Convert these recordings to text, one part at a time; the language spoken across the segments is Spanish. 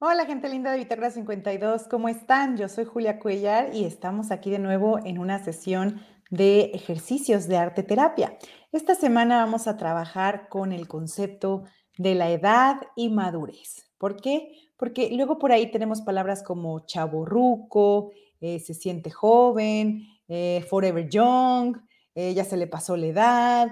Hola, gente linda de Bitácora 52, ¿cómo están? Yo soy Julia Cuellar y estamos aquí de nuevo en una sesión de ejercicios de arte terapia. Esta semana vamos a trabajar con el concepto de la edad y madurez. ¿Por qué? Porque luego por ahí tenemos palabras como chaborruco, eh, se siente joven, eh, forever young, eh, ya se le pasó la edad,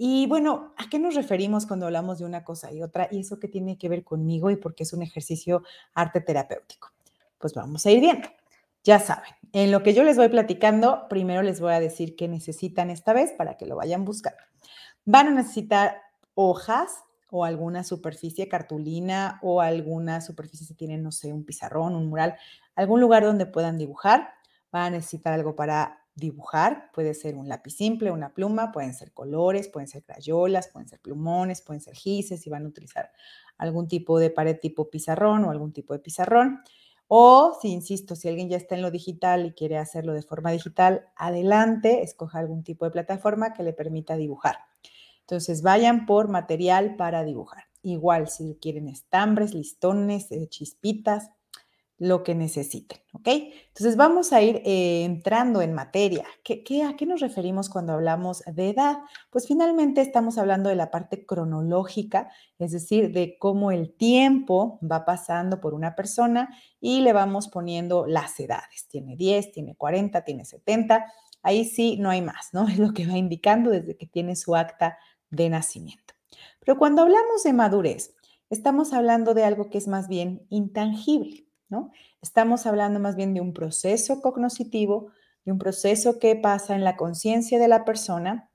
y bueno, ¿a qué nos referimos cuando hablamos de una cosa y otra? Y eso que tiene que ver conmigo y porque es un ejercicio arte terapéutico. Pues vamos a ir bien. Ya saben, en lo que yo les voy platicando, primero les voy a decir qué necesitan esta vez para que lo vayan buscando. Van a necesitar hojas o alguna superficie, cartulina o alguna superficie si tienen, no sé, un pizarrón, un mural, algún lugar donde puedan dibujar. Van a necesitar algo para dibujar, puede ser un lápiz simple, una pluma, pueden ser colores, pueden ser crayolas, pueden ser plumones, pueden ser gises, si van a utilizar algún tipo de pared tipo pizarrón o algún tipo de pizarrón. O, si insisto, si alguien ya está en lo digital y quiere hacerlo de forma digital, adelante, escoja algún tipo de plataforma que le permita dibujar. Entonces, vayan por material para dibujar. Igual, si quieren estambres, listones, eh, chispitas, lo que necesiten, ¿ok? Entonces vamos a ir eh, entrando en materia. ¿Qué, a qué nos referimos cuando hablamos de edad? Pues finalmente estamos hablando de la parte cronológica, es decir, de cómo el tiempo va pasando por una persona y le vamos poniendo las edades. Tiene 10, tiene 40, tiene 70. Ahí sí no hay más, ¿no? Es lo que va indicando desde que tiene su acta de nacimiento. Pero cuando hablamos de madurez, estamos hablando de algo que es más bien intangible. ¿No? Estamos hablando más bien de un proceso cognoscitivo, de un proceso que pasa en la conciencia de la persona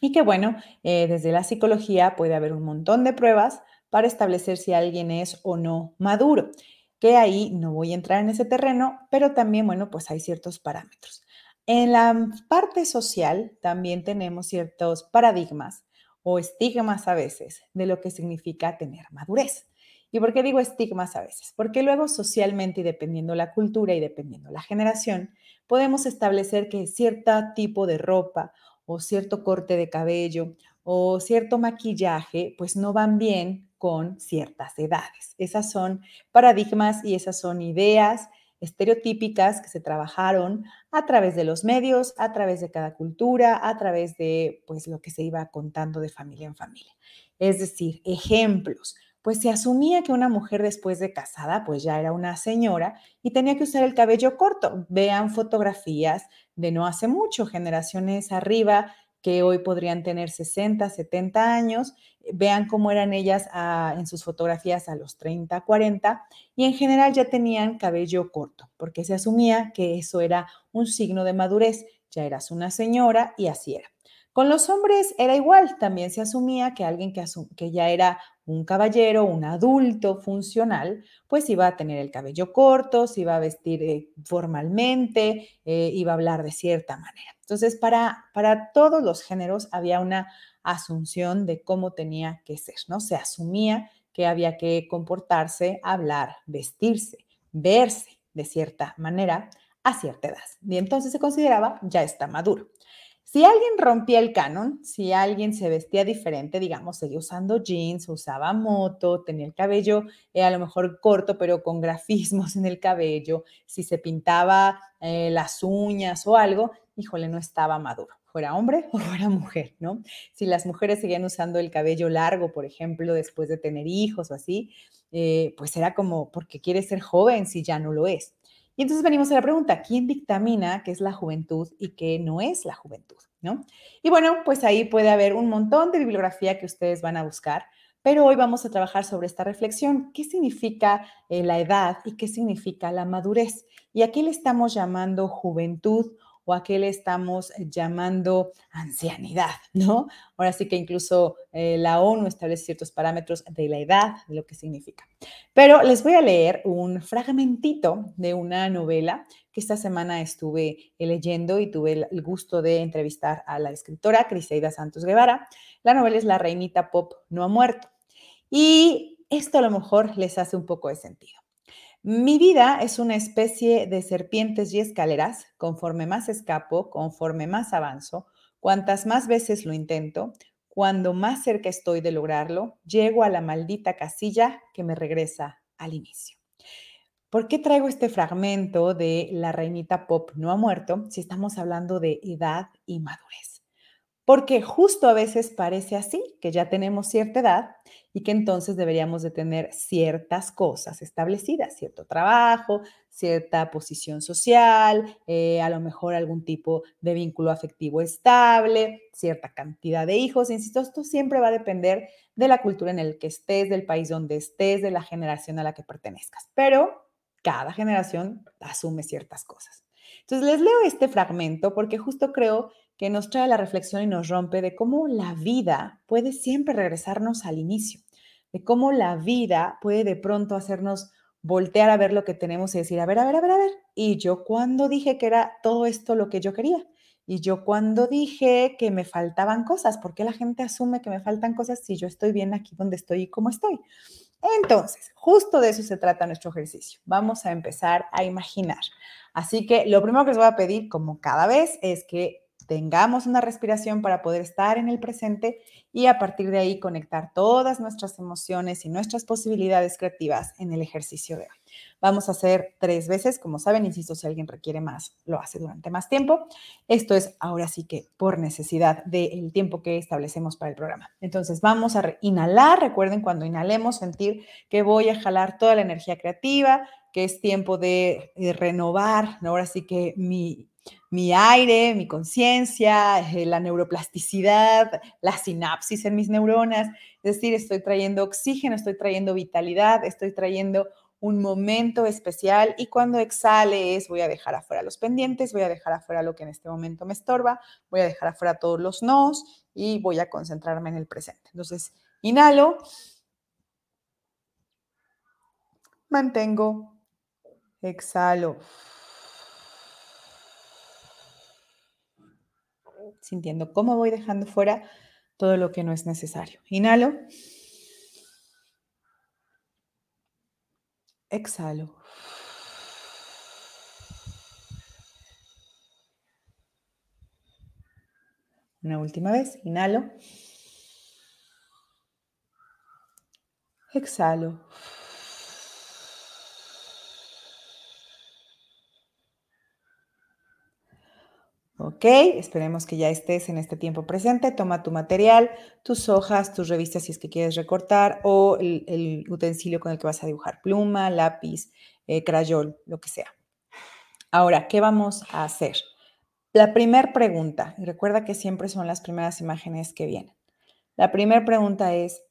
y que, bueno, eh, desde la psicología puede haber un montón de pruebas para establecer si alguien es o no maduro, que ahí no voy a entrar en ese terreno, pero también, bueno, pues hay ciertos parámetros. En la parte social también tenemos ciertos paradigmas o estigmas a veces de lo que significa tener madurez. ¿Y por qué digo estigmas a veces? Porque luego socialmente y dependiendo la cultura y dependiendo la generación, podemos establecer que cierto tipo de ropa o cierto corte de cabello o cierto maquillaje pues no van bien con ciertas edades. Esas son paradigmas y esas son ideas estereotípicas que se trabajaron a través de los medios, a través de cada cultura, a través de pues lo que se iba contando de familia en familia. Es decir, ejemplos pues se asumía que una mujer después de casada, pues ya era una señora y tenía que usar el cabello corto. Vean fotografías de no hace mucho, generaciones arriba que hoy podrían tener 60, 70 años, vean cómo eran ellas ah, en sus fotografías a los 30, 40 y en general ya tenían cabello corto, porque se asumía que eso era un signo de madurez, ya eras una señora y así era. Con los hombres era igual, también se asumía que alguien que, que ya era un caballero, un adulto funcional, pues iba a tener el cabello corto, se iba a vestir eh, formalmente, eh, iba a hablar de cierta manera. Entonces, para, para todos los géneros había una asunción de cómo tenía que ser, ¿no? Se asumía que había que comportarse, hablar, vestirse, verse de cierta manera a cierta edad. Y entonces se consideraba ya está maduro. Si alguien rompía el canon, si alguien se vestía diferente, digamos, seguía usando jeans, usaba moto, tenía el cabello eh, a lo mejor corto, pero con grafismos en el cabello, si se pintaba eh, las uñas o algo, híjole, no estaba maduro, fuera hombre o fuera mujer, ¿no? Si las mujeres seguían usando el cabello largo, por ejemplo, después de tener hijos o así, eh, pues era como porque quiere ser joven si ya no lo es. Y entonces venimos a la pregunta, ¿quién dictamina qué es la juventud y qué no es la juventud? ¿no? Y bueno, pues ahí puede haber un montón de bibliografía que ustedes van a buscar, pero hoy vamos a trabajar sobre esta reflexión. ¿Qué significa eh, la edad y qué significa la madurez? Y aquí le estamos llamando juventud o a qué le estamos llamando ancianidad, ¿no? Ahora sí que incluso eh, la ONU establece ciertos parámetros de la edad, de lo que significa. Pero les voy a leer un fragmentito de una novela que esta semana estuve leyendo y tuve el gusto de entrevistar a la escritora Criseida Santos Guevara. La novela es La Reinita Pop no ha muerto. Y esto a lo mejor les hace un poco de sentido. Mi vida es una especie de serpientes y escaleras. Conforme más escapo, conforme más avanzo, cuantas más veces lo intento, cuando más cerca estoy de lograrlo, llego a la maldita casilla que me regresa al inicio. ¿Por qué traigo este fragmento de La reinita pop no ha muerto si estamos hablando de edad y madurez? Porque justo a veces parece así, que ya tenemos cierta edad y que entonces deberíamos de tener ciertas cosas establecidas, cierto trabajo, cierta posición social, eh, a lo mejor algún tipo de vínculo afectivo estable, cierta cantidad de hijos. Insisto, esto siempre va a depender de la cultura en el que estés, del país donde estés, de la generación a la que pertenezcas. Pero cada generación asume ciertas cosas. Entonces, les leo este fragmento porque justo creo que nos trae la reflexión y nos rompe de cómo la vida puede siempre regresarnos al inicio, de cómo la vida puede de pronto hacernos voltear a ver lo que tenemos y decir, a ver, a ver, a ver, a ver, y yo cuando dije que era todo esto lo que yo quería, y yo cuando dije que me faltaban cosas, ¿por qué la gente asume que me faltan cosas si yo estoy bien aquí donde estoy y cómo estoy? Entonces, justo de eso se trata nuestro ejercicio. Vamos a empezar a imaginar. Así que lo primero que les voy a pedir, como cada vez, es que tengamos una respiración para poder estar en el presente y a partir de ahí conectar todas nuestras emociones y nuestras posibilidades creativas en el ejercicio de hoy. Vamos a hacer tres veces, como saben, insisto, si alguien requiere más, lo hace durante más tiempo. Esto es ahora sí que por necesidad del tiempo que establecemos para el programa. Entonces vamos a inhalar, recuerden cuando inhalemos sentir que voy a jalar toda la energía creativa, que es tiempo de, de renovar, ahora sí que mi mi aire, mi conciencia, eh, la neuroplasticidad, la sinapsis en mis neuronas. Es decir, estoy trayendo oxígeno, estoy trayendo vitalidad, estoy trayendo un momento especial y cuando exhale es voy a dejar afuera los pendientes, voy a dejar afuera lo que en este momento me estorba, voy a dejar afuera todos los nos y voy a concentrarme en el presente. Entonces, inhalo, mantengo, exhalo. Sintiendo cómo voy dejando fuera todo lo que no es necesario. Inhalo. Exhalo. Una última vez. Inhalo. Exhalo. Ok, esperemos que ya estés en este tiempo presente. Toma tu material, tus hojas, tus revistas si es que quieres recortar o el, utensilio con el que vas a dibujar, pluma, lápiz, eh, crayol, lo que sea. Ahora, ¿qué vamos a hacer? La primera pregunta, y recuerda que siempre son las primeras imágenes que vienen. La primera pregunta es,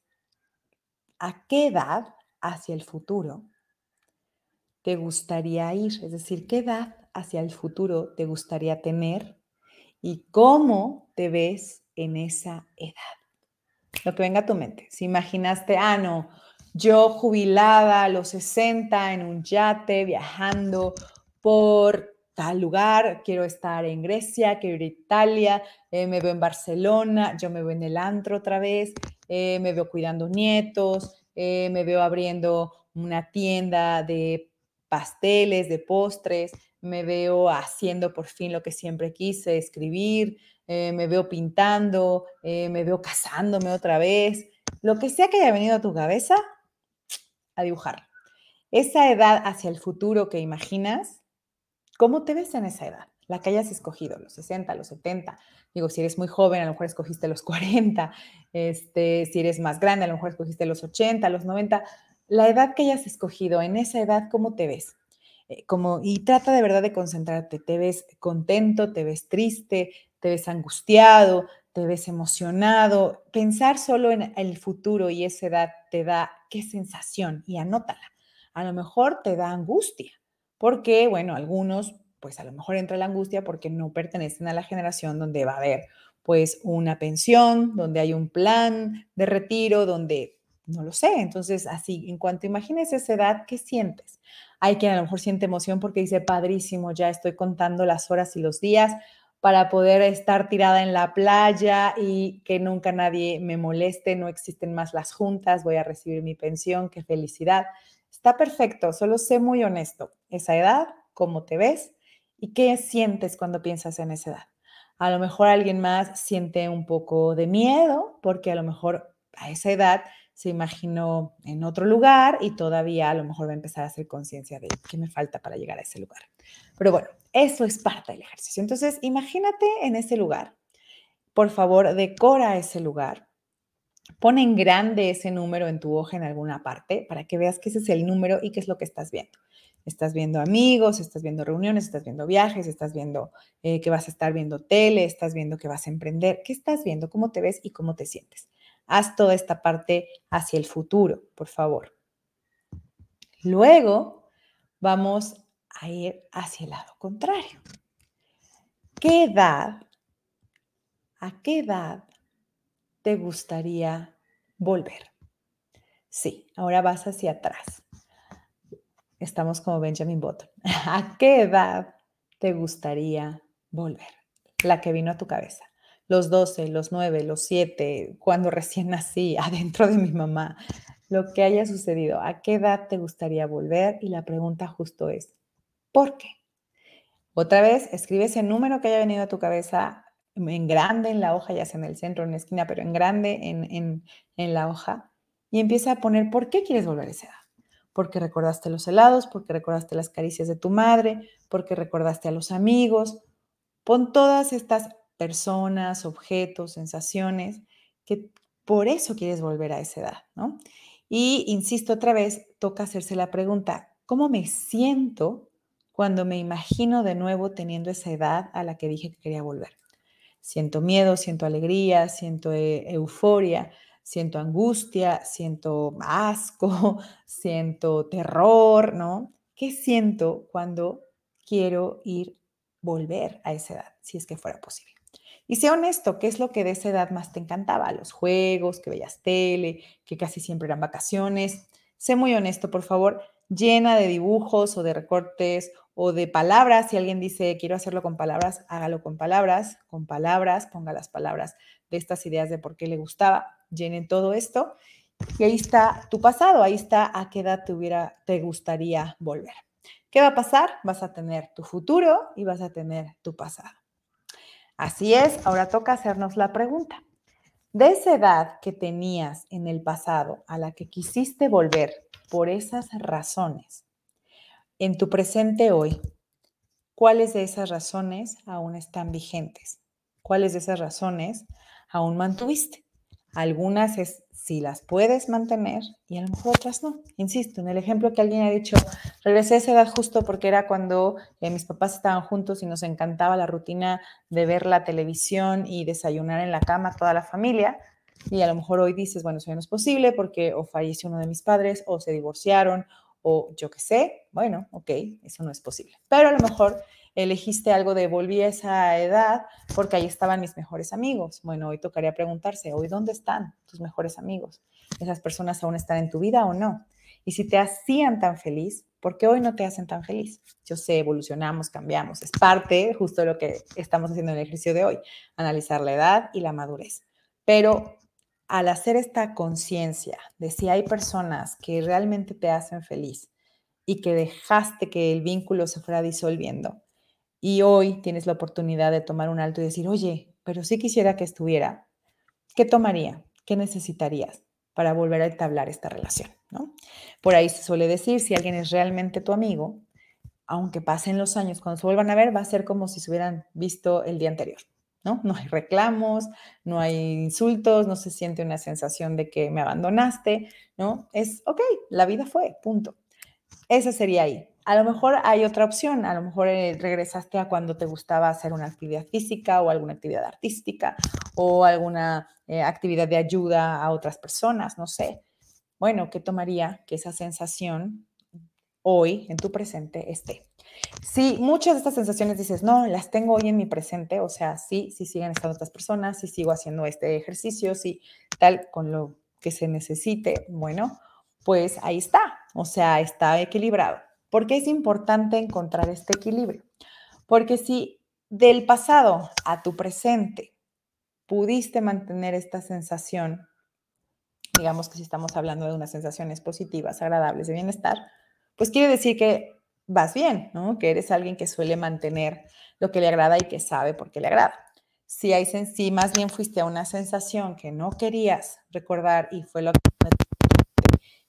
¿a qué edad hacia el futuro te gustaría ir? Es decir, ¿qué edad hacia el futuro te gustaría tener y cómo te ves en esa edad. Lo que venga a tu mente. Si imaginaste, ah, no, yo jubilada a los 60 en un yate, viajando por tal lugar, quiero estar en Grecia, quiero ir a Italia, eh, me veo en Barcelona, yo me veo en el antro otra vez, eh, me veo cuidando nietos, eh, me veo abriendo una tienda de pasteles, de postres, me veo haciendo por fin lo que siempre quise, escribir, eh, me veo pintando, eh, me veo casándome otra vez, lo que sea que haya venido a tu cabeza, a dibujar. Esa edad hacia el futuro que imaginas, ¿cómo te ves en esa edad? La que hayas escogido, los 60, los 70. Digo, si eres muy joven, a lo mejor escogiste los 40. Este, si eres más grande, a lo mejor escogiste los 80, los 90. La edad que hayas escogido, en esa edad, ¿cómo te ves? Eh, como, y trata de verdad de concentrarte, te ves contento, te ves triste, te ves angustiado, te ves emocionado. Pensar solo en el futuro y esa edad te da qué sensación y anótala. A lo mejor te da angustia, porque, bueno, algunos, pues a lo mejor entra la angustia porque no pertenecen a la generación donde va a haber, pues, una pensión, donde hay un plan de retiro, donde, no lo sé. Entonces, así, en cuanto imagines esa edad, ¿qué sientes? Hay quien a lo mejor siente emoción porque dice, padrísimo, ya estoy contando las horas y los días para poder estar tirada en la playa y que nunca nadie me moleste, no existen más las juntas, voy a recibir mi pensión, qué felicidad. Está perfecto, solo sé muy honesto, esa edad, cómo te ves y qué sientes cuando piensas en esa edad. A lo mejor alguien más siente un poco de miedo porque a lo mejor a esa edad se imaginó en otro lugar y todavía a lo mejor va a empezar a hacer conciencia de qué me falta para llegar a ese lugar. Pero bueno, eso es parte del ejercicio. Entonces, imagínate en ese lugar. Por favor, decora ese lugar. Pon en grande ese número en tu hoja en alguna parte para que veas que ese es el número y qué es lo que estás viendo. Estás viendo amigos, estás viendo reuniones, estás viendo viajes, estás viendo eh, que vas a estar viendo tele, estás viendo que vas a emprender. ¿Qué estás viendo? ¿Cómo te ves y cómo te sientes? Haz toda esta parte hacia el futuro, por favor. Luego vamos a ir hacia el lado contrario. ¿Qué edad, a qué edad te gustaría volver? Sí, ahora vas hacia atrás. Estamos como Benjamin Button. ¿A qué edad te gustaría volver? La que vino a tu cabeza los 12, los 9, los 7, cuando recién nací, adentro de mi mamá, lo que haya sucedido, ¿a qué edad te gustaría volver? Y la pregunta justo es, ¿por qué? Otra vez, escribe ese número que haya venido a tu cabeza en grande en la hoja, ya sea en el centro, en la esquina, pero en grande en, en la hoja, y empieza a poner por qué quieres volver a esa edad. Porque recordaste los helados, porque recordaste las caricias de tu madre, porque recordaste a los amigos. Pon todas estas personas, objetos, sensaciones, que por eso quieres volver a esa edad, ¿no? Y insisto otra vez, toca hacerse la pregunta, ¿cómo me siento cuando me imagino de nuevo teniendo esa edad a la que dije que quería volver? Siento miedo, siento alegría, siento eh, euforia, siento angustia, siento asco, siento terror, ¿no? ¿Qué siento cuando quiero ir, volver a esa edad, si es que fuera posible? Y sé honesto, ¿qué es lo que de esa edad más te encantaba? Los juegos, que veías tele, que casi siempre eran vacaciones. Sé muy honesto, por favor, llena de dibujos o de recortes o de palabras. Si alguien dice, quiero hacerlo con palabras, hágalo con palabras, con palabras, ponga las palabras de estas ideas de por qué le gustaba, llenen todo esto. Y ahí está tu pasado, ahí está a qué edad te, hubiera, te gustaría volver. ¿Qué va a pasar? Vas a tener tu futuro y vas a tener tu pasado. Así es, ahora toca hacernos la pregunta. De esa edad que tenías en el pasado a la que quisiste volver por esas razones, en tu presente hoy, ¿cuáles de esas razones aún están vigentes? ¿Cuáles de esas razones aún mantuviste? Algunas es si las puedes mantener y a lo mejor otras no. Insisto, en el ejemplo que alguien ha dicho, regresé a esa edad justo porque era cuando eh, mis papás estaban juntos y nos encantaba la rutina de ver la televisión y desayunar en la cama toda la familia. Y a lo mejor hoy dices, bueno, eso no es posible porque o falleció uno de mis padres o se divorciaron o yo qué sé. Bueno, ok, eso no es posible. Pero a lo mejor elegiste algo de volví a esa edad porque ahí estaban mis mejores amigos. Bueno, hoy tocaría preguntarse, hoy dónde están tus mejores amigos? ¿Esas personas aún están en tu vida o no? Y si te hacían tan feliz, ¿por qué hoy no te hacen tan feliz? Yo sé, evolucionamos, cambiamos, es parte justo de lo que estamos haciendo en el ejercicio de hoy, analizar la edad y la madurez. Pero al hacer esta conciencia de si hay personas que realmente te hacen feliz y que dejaste que el vínculo se fuera disolviendo, y hoy tienes la oportunidad de tomar un alto y decir, oye, pero sí quisiera que estuviera, ¿qué tomaría? ¿Qué necesitarías para volver a entablar esta relación? ¿no? Por ahí se suele decir, si alguien es realmente tu amigo, aunque pasen los años, cuando se vuelvan a ver, va a ser como si se hubieran visto el día anterior. ¿no? No hay reclamos, no hay insultos, no se siente una sensación de que me abandonaste, ¿no? Es, ok, la vida fue, punto. Esa sería ahí. A lo mejor hay otra opción, a lo mejor eh, regresaste a cuando te gustaba hacer una actividad física o alguna actividad artística o alguna eh, actividad de ayuda a otras personas, no sé. Bueno, ¿qué tomaría que esa sensación hoy en tu presente esté? Si muchas de estas sensaciones dices, no, las tengo hoy en mi presente, o sea, sí, sí siguen estando otras personas, sí sigo haciendo este ejercicio, sí, tal, con lo que se necesite, bueno, pues ahí está, o sea, está equilibrado. ¿Por qué es importante encontrar este equilibrio? Porque si del pasado a tu presente pudiste mantener esta sensación, digamos que si estamos hablando de unas sensaciones positivas, agradables, de bienestar, pues quiere decir que vas bien, ¿no? Que eres alguien que suele mantener lo que le agrada y que sabe por qué le agrada. Si, hay, más bien fuiste a una sensación que no querías recordar y fue lo que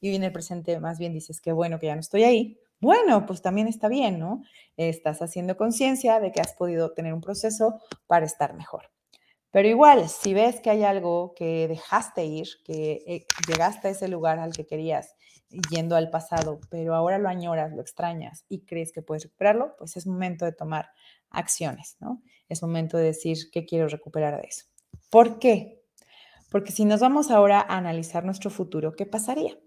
y en el presente más bien dices que bueno que ya no estoy ahí, bueno, pues también está bien, ¿no? Estás haciendo conciencia de que has podido tener un proceso para estar mejor. Pero igual, si ves que hay algo que dejaste ir, que eh, llegaste a ese lugar al que querías yendo al pasado, pero ahora lo añoras, lo extrañas y crees que puedes recuperarlo, pues es momento de tomar acciones, ¿no? Es momento de decir que quiero recuperar de eso. ¿Por qué? Porque si nos vamos ahora a analizar nuestro futuro, ¿qué pasaría?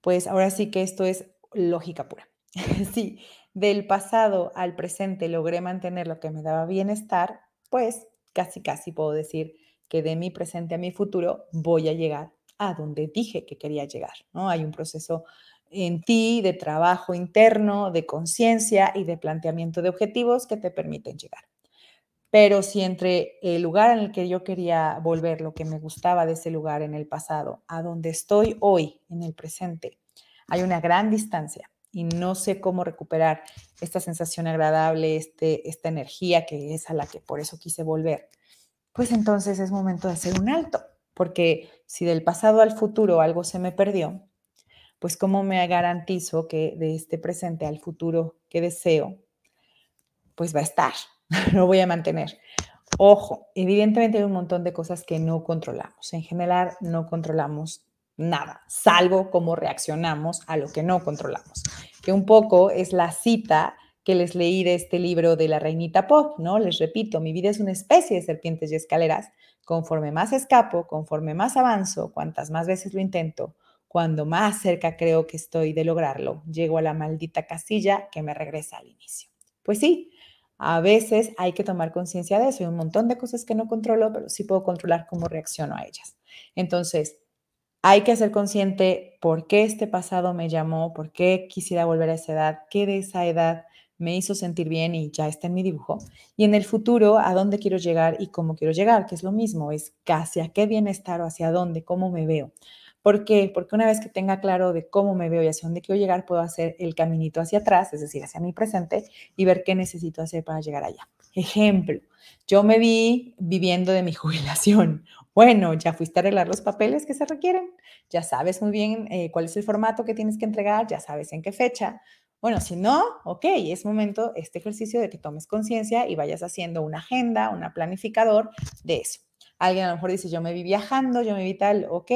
Pues ahora sí que esto es lógica pura. si del pasado al presente logré mantener lo que me daba bienestar, pues casi, casi puedo decir que de mi presente a mi futuro voy a llegar a donde dije que quería llegar, ¿no? Hay un proceso en ti de trabajo interno, de conciencia y de planteamiento de objetivos que te permiten llegar. Pero si entre el lugar en el que yo quería volver, lo que me gustaba de ese lugar en el pasado, a donde estoy hoy, en el presente, hay una gran distancia y no sé cómo recuperar esta sensación agradable, este, esta energía que es a la que por eso quise volver, pues entonces es momento de hacer un alto, porque si del pasado al futuro algo se me perdió, pues cómo me garantizo que de este presente al futuro que deseo, pues va a estar, lo voy a mantener. Ojo, evidentemente hay un montón de cosas que no controlamos. En general, no controlamos nada, salvo cómo reaccionamos a lo que no controlamos, que un poco es la cita que les leí de este libro de la reinita pop, ¿no? Les repito, mi vida es una especie de serpientes y escaleras. Conforme más escapo, conforme más avanzo, cuantas más veces lo intento, cuando más cerca creo que estoy de lograrlo, llego a la maldita casilla que me regresa al inicio. Pues sí, a veces hay que tomar conciencia de eso. Hay un montón de cosas que no controlo, pero sí puedo controlar cómo reacciono a ellas. Entonces, hay que ser consciente por qué este pasado me llamó, por qué quisiera volver a esa edad, qué de esa edad me hizo sentir bien y ya está en mi dibujo. Y en el futuro, a dónde quiero llegar y cómo quiero llegar, que es lo mismo, es hacia qué bienestar o hacia dónde, cómo me veo. ¿Por qué? Porque una vez que tenga claro de cómo me veo y hacia dónde quiero llegar, puedo hacer el caminito hacia atrás, es decir, hacia mi presente, y ver qué necesito hacer para llegar allá. Ejemplo, yo me vi viviendo de mi jubilación bueno, ya fuiste a arreglar los papeles que se requieren, ya sabes muy bien eh, cuál es el formato que tienes que entregar, ya sabes en qué fecha. Bueno, si no, ok, es momento este ejercicio de que tomes conciencia y vayas haciendo una agenda, una planificador de eso. Alguien a lo mejor dice, yo me vi viajando, yo me vi tal, ok,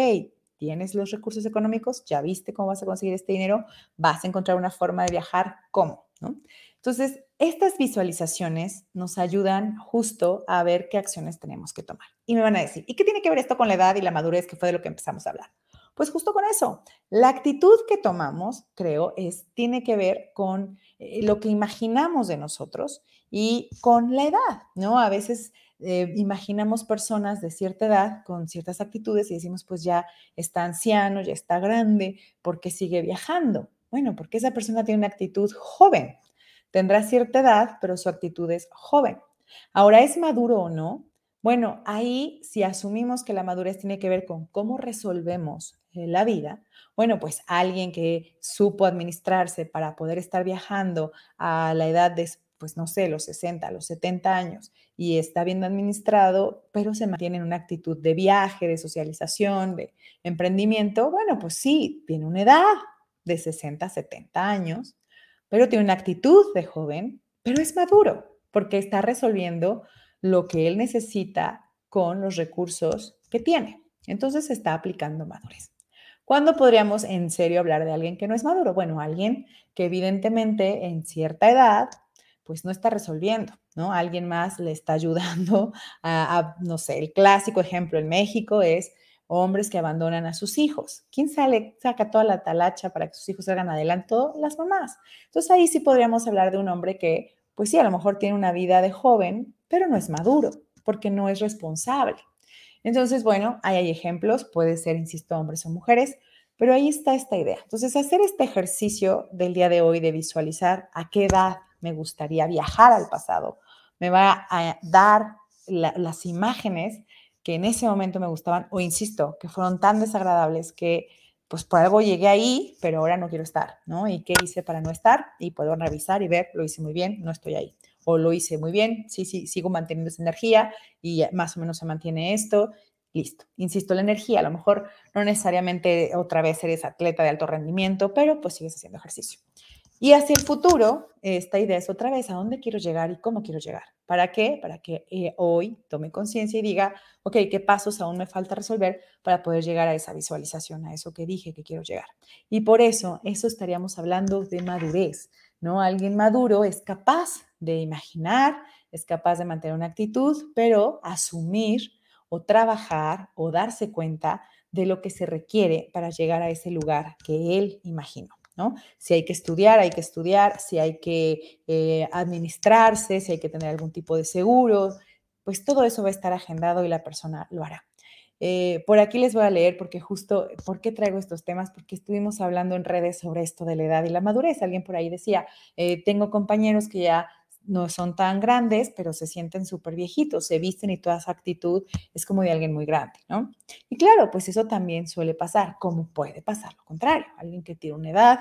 tienes los recursos económicos, ya viste cómo vas a conseguir este dinero, vas a encontrar una forma de viajar, ¿cómo? ¿No? Entonces, estas visualizaciones nos ayudan justo a ver qué acciones tenemos que tomar. Y me van a decir, ¿y qué tiene que ver esto con la edad y la madurez que fue de lo que empezamos a hablar? Pues justo con eso. La actitud que tomamos, creo, es, tiene que ver con eh, lo que imaginamos de nosotros y con la edad, ¿no? A veces eh, imaginamos personas de cierta edad con ciertas actitudes y decimos, pues ya está anciano, ya está grande, ¿por qué sigue viajando? Bueno, porque esa persona tiene una actitud joven, Tendrá cierta edad, pero su actitud es joven. Ahora, ¿es maduro o no? Bueno, ahí si asumimos que la madurez tiene que ver con cómo resolvemos eh, la vida, bueno, pues alguien que supo administrarse para poder estar viajando a la edad de, pues no sé, los 60, los 70 años y está bien administrado, pero se mantiene en una actitud de viaje, de socialización, de emprendimiento, bueno, pues sí, tiene una edad de 60, 70 años, pero tiene una actitud de joven, pero es maduro porque está resolviendo lo que él necesita con los recursos que tiene. Entonces está aplicando madurez. ¿Cuándo podríamos en serio hablar de alguien que no es maduro? Bueno, alguien que evidentemente en cierta edad pues no está resolviendo, ¿no? Alguien más le está ayudando a, a, no sé, el clásico ejemplo en México es hombres que abandonan a sus hijos. ¿Quién sale, saca toda la talacha para que sus hijos salgan adelante? Las mamás. Entonces ahí sí podríamos hablar de un hombre que, pues sí, a lo mejor tiene una vida de joven, pero no es maduro, porque no es responsable. Entonces, bueno, ahí hay ejemplos, puede ser, insisto, hombres o mujeres, pero ahí está esta idea. Entonces, hacer este ejercicio del día de hoy de visualizar a qué edad me gustaría viajar al pasado, me va a dar las imágenes que en ese momento me gustaban, o insisto, que fueron tan desagradables que pues por algo llegué ahí, pero ahora no quiero estar, ¿no? ¿Y qué hice para no estar? Y puedo revisar y ver, lo hice muy bien, no estoy ahí. O lo hice muy bien, sí, sí, sigo manteniendo esa energía y más o menos se mantiene esto. Listo. Insisto, la energía, a lo mejor no necesariamente otra vez eres atleta de alto rendimiento, pero pues sigues haciendo ejercicio. Y hacia el futuro, esta idea es otra vez a dónde quiero llegar y cómo quiero llegar. ¿Para qué? Para que eh, hoy tome conciencia y diga, ok, ¿qué pasos aún me falta resolver para poder llegar a esa visualización, a eso que dije que quiero llegar? Y por eso, eso estaríamos hablando de madurez, ¿no? Alguien maduro es capaz de imaginar, es capaz de mantener una actitud, pero asumir o trabajar o darse cuenta de lo que se requiere para llegar a ese lugar que él imaginó. Si hay que estudiar, hay que estudiar, si hay que eh, administrarse, si hay que tener algún tipo de seguro, pues todo eso va a estar agendado y la persona lo hará. Eh, por aquí les voy a leer porque justo, ¿por qué traigo estos temas? Porque estuvimos hablando en redes sobre esto de la edad y la madurez. Alguien por ahí decía, eh, tengo compañeros que ya no son tan grandes, pero se sienten súper viejitos, se visten y toda esa actitud es como de alguien muy grande, ¿no? Y claro, pues eso también suele pasar, como puede pasar lo contrario, alguien que tiene una edad,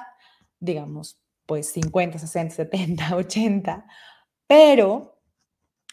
digamos, pues 50, 60, 70, 80, pero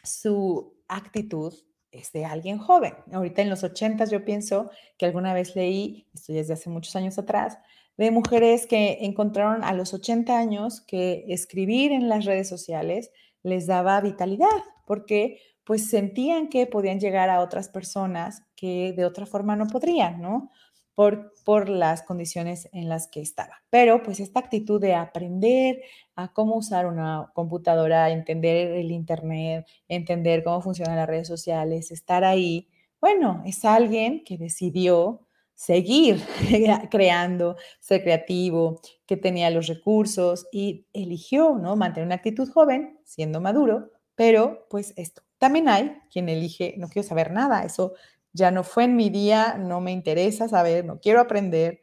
su actitud es de alguien joven. Ahorita en los 80 yo pienso que alguna vez leí, esto ya desde hace muchos años atrás, de mujeres que encontraron a los 80 años que escribir en las redes sociales les daba vitalidad, porque pues sentían que podían llegar a otras personas que de otra forma no podrían, ¿no? Por, por las condiciones en las que estaba. Pero pues esta actitud de aprender a cómo usar una computadora, entender el Internet, entender cómo funcionan las redes sociales, estar ahí, bueno, es alguien que decidió seguir creando, ser creativo, que tenía los recursos y eligió, ¿no? Mantener una actitud joven, siendo maduro, pero pues esto. También hay quien elige, no quiero saber nada, eso ya no fue en mi día, no me interesa saber, no quiero aprender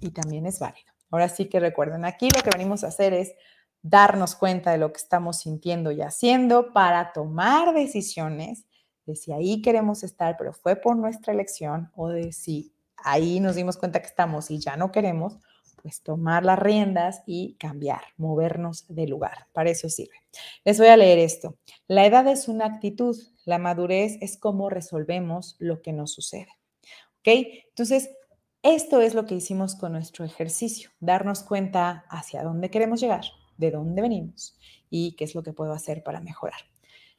y también es válido. Ahora sí que recuerden, aquí lo que venimos a hacer es darnos cuenta de lo que estamos sintiendo y haciendo para tomar decisiones de si ahí queremos estar, pero fue por nuestra elección o de si ahí nos dimos cuenta que estamos y ya no queremos, pues tomar las riendas y cambiar, movernos de lugar. Para eso sirve. Les voy a leer esto. La edad es una actitud, la madurez es cómo resolvemos lo que nos sucede. ¿Ok? Entonces, esto es lo que hicimos con nuestro ejercicio, darnos cuenta hacia dónde queremos llegar, de dónde venimos y qué es lo que puedo hacer para mejorar.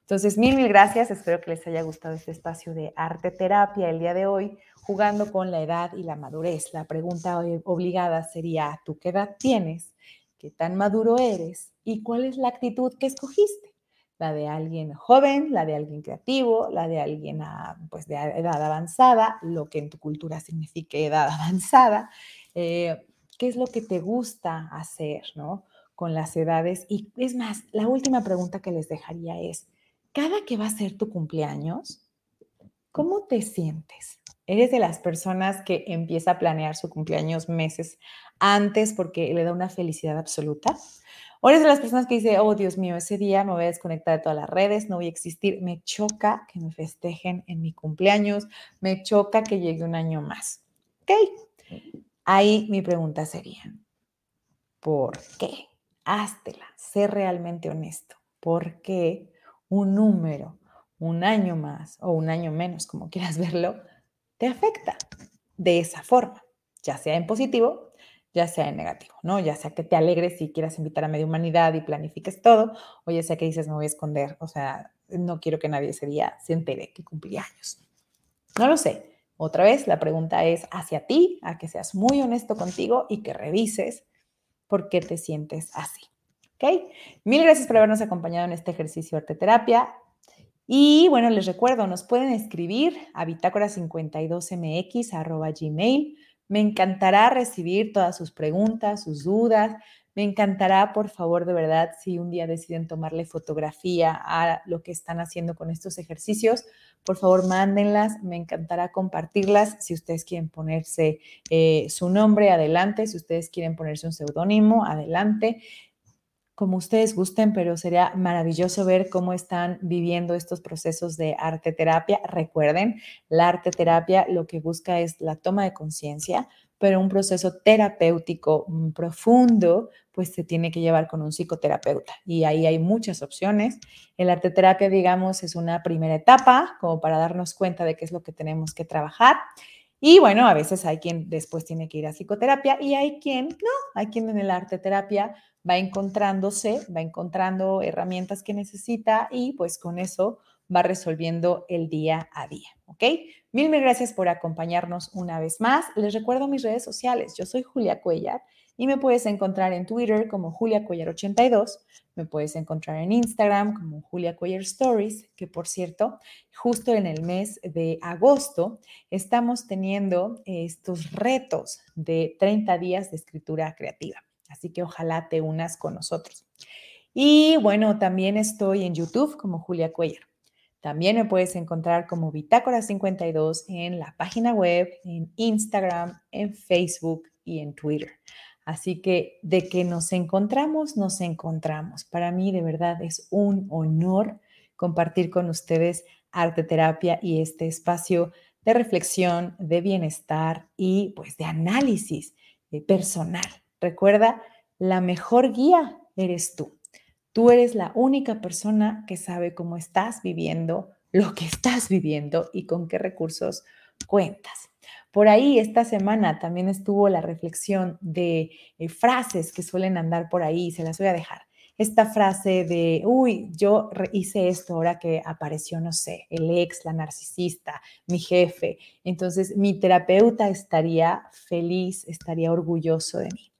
Entonces, mil, mil gracias. Espero que les haya gustado este espacio de arte terapia el día de hoy, jugando con la edad y la madurez. La pregunta obligada sería, ¿tú qué edad tienes? ¿Qué tan maduro eres? ¿Y cuál es la actitud que escogiste? La de alguien joven, la de alguien creativo, la de alguien ah, pues, de edad avanzada, lo que en tu cultura signifique edad avanzada. Eh, ¿Qué es lo que te gusta hacer, no? Con las edades. Y es más, la última pregunta que les dejaría es, cada que va a ser tu cumpleaños, ¿cómo te sientes? ¿Eres de las personas que empieza a planear su cumpleaños meses antes porque le da una felicidad absoluta? ¿O eres de las personas que dice, oh Dios mío, ese día me voy a desconectar de todas las redes, no voy a existir? Me choca que me festejen en mi cumpleaños, me choca que llegue un año más. ¿Ok? Ahí mi pregunta sería, ¿por qué? Háztela, sé realmente honesto. ¿Por qué un número, un año más o un año menos, como quieras verlo, te afecta de esa forma, ya sea en positivo, ya sea en negativo, ¿no? Ya sea que te alegres y quieras invitar a media humanidad y planifiques todo, o ya sea que dices, me voy a esconder, o sea, no quiero que nadie ese día se entere que cumplí años. No lo sé. Otra vez, la pregunta es hacia ti, a que seas muy honesto contigo y que revises por qué te sientes así. ¿Ok? Mil gracias por habernos acompañado en este ejercicio de arte terapia. Y bueno, les recuerdo, nos pueden escribir a bitácora52mx gmail. Me encantará recibir todas sus preguntas, sus dudas. Me encantará, por favor, de verdad, si un día deciden tomarle fotografía a lo que están haciendo con estos ejercicios, por favor, mándenlas. Me encantará compartirlas. Si ustedes quieren ponerse eh, su nombre, adelante. Si ustedes quieren ponerse un seudónimo, adelante como ustedes gusten, pero sería maravilloso ver cómo están viviendo estos procesos de arte terapia. Recuerden, la arte terapia lo que busca es la toma de conciencia pero un proceso terapéutico mm, profundo, pues se tiene que llevar con un psicoterapeuta. Y ahí hay muchas opciones. El arte terapia, digamos, es una primera etapa como para darnos cuenta de qué es lo que tenemos que trabajar. Y bueno, a veces hay quien después tiene que ir a psicoterapia y hay quien no, hay quien en el arte terapia va encontrándose, va encontrando herramientas que necesita y pues con eso va resolviendo el día a día, ¿ok? Mil, mil gracias por acompañarnos una vez más. Les recuerdo mis redes sociales. Yo soy Julia Cuellar y me puedes encontrar en Twitter como Julia Cuellar82. Me puedes encontrar en Instagram como Julia Cuellar Stories, que por cierto, justo en el mes de agosto estamos teniendo estos retos de 30 días de escritura creativa. Así que ojalá te unas con nosotros. Y bueno, también estoy en YouTube como Julia Cuellar. También me puedes encontrar como Bitácora 52 en la página web, en Instagram, en Facebook y en Twitter. Así que de que nos encontramos, nos encontramos. Para mí de verdad es un honor compartir con ustedes arte terapia y este espacio de reflexión, de bienestar y pues de análisis eh, personal. Recuerda, la mejor guía eres tú. Tú eres la única persona que sabe cómo estás viviendo, lo que estás viviendo y con qué recursos cuentas. Por ahí esta semana también estuvo la reflexión de eh, frases que suelen andar por ahí, se las voy a dejar. Esta frase de, uy, yo hice esto ahora que apareció, no sé, el ex, la narcisista, mi jefe. Entonces, mi terapeuta estaría feliz, estaría orgulloso de mí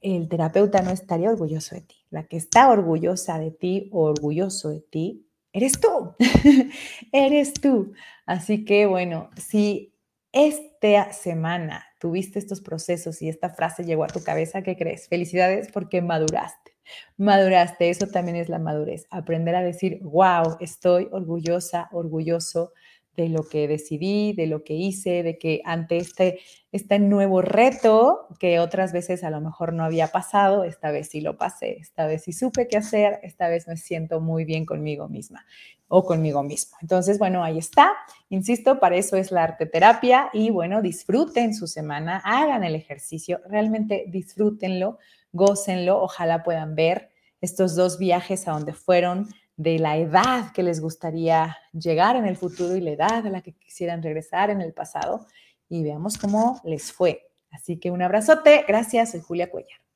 el terapeuta no estaría orgulloso de ti. La que está orgullosa de ti o orgulloso de ti, eres tú. eres tú. Así que bueno, si esta semana tuviste estos procesos y esta frase llegó a tu cabeza, ¿qué crees? Felicidades porque maduraste. Maduraste, eso también es la madurez. Aprender a decir, wow, estoy orgullosa, orgulloso de lo que decidí, de lo que hice, de que ante este, este nuevo reto que otras veces a lo mejor no había pasado, esta vez sí lo pasé, esta vez sí supe qué hacer, esta vez me siento muy bien conmigo misma o conmigo mismo. Entonces, bueno, ahí está. Insisto, para eso es la arte terapia y bueno, disfruten su semana, hagan el ejercicio, realmente disfrútenlo, gócenlo, ojalá puedan ver estos dos viajes a donde fueron de la edad que les gustaría llegar en el futuro y la edad a la que quisieran regresar en el pasado y veamos cómo les fue. Así que un abrazote, gracias, soy Julia Cuellar.